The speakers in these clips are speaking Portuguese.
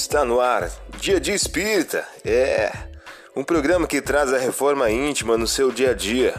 Está no ar, Dia de Espírita. É um programa que traz a reforma íntima no seu dia a dia.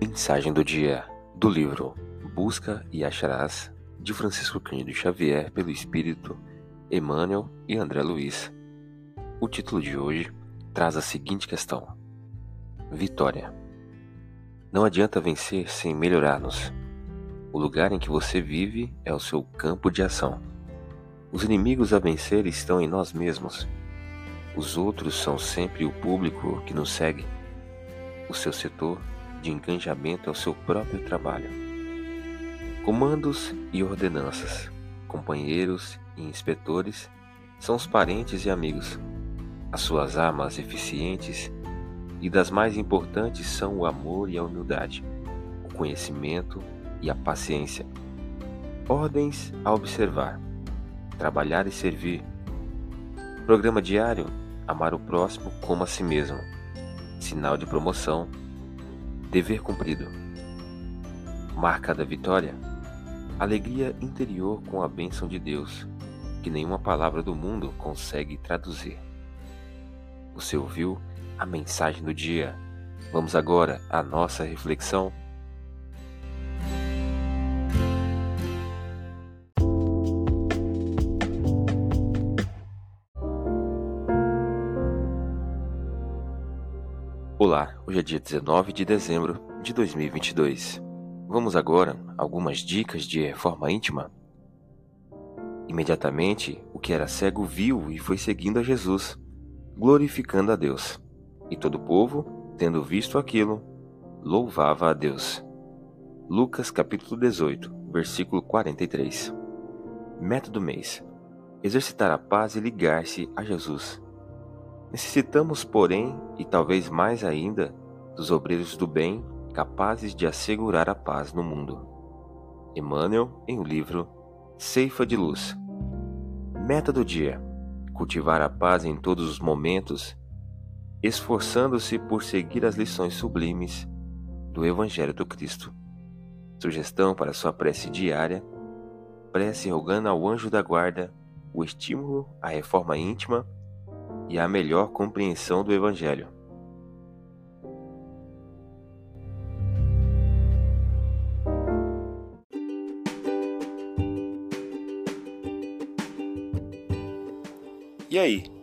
Mensagem do dia do livro Busca e Acharás de Francisco Cândido Xavier pelo Espírito Emmanuel e André Luiz. O título de hoje traz a seguinte questão: Vitória. Não adianta vencer sem melhorar-nos. O lugar em que você vive é o seu campo de ação. Os inimigos a vencer estão em nós mesmos. Os outros são sempre o público que nos segue. O seu setor de engajamento é o seu próprio trabalho. Comandos e ordenanças, companheiros e inspetores são os parentes e amigos. As suas armas eficientes e das mais importantes são o amor e a humildade, o conhecimento e a paciência. Ordens a observar, trabalhar e servir. Programa diário: amar o próximo como a si mesmo. Sinal de promoção: dever cumprido. Marca da vitória: alegria interior com a bênção de Deus, que nenhuma palavra do mundo consegue traduzir. Você ouviu a mensagem do dia. Vamos agora à nossa reflexão. Olá, hoje é dia 19 de dezembro de 2022. Vamos agora a algumas dicas de reforma íntima. Imediatamente, o que era cego viu e foi seguindo a Jesus, glorificando a Deus. E todo o povo, tendo visto aquilo, louvava a Deus. Lucas capítulo 18, versículo 43. Método mês: exercitar a paz e ligar-se a Jesus. Necessitamos, porém, e talvez mais ainda, dos obreiros do bem capazes de assegurar a paz no mundo. Emmanuel, em o livro Ceifa de Luz. Meta do dia: cultivar a paz em todos os momentos esforçando-se por seguir as lições sublimes do Evangelho do Cristo. Sugestão para sua prece diária: prece rogando ao anjo da guarda o estímulo à reforma íntima e à melhor compreensão do Evangelho. E aí,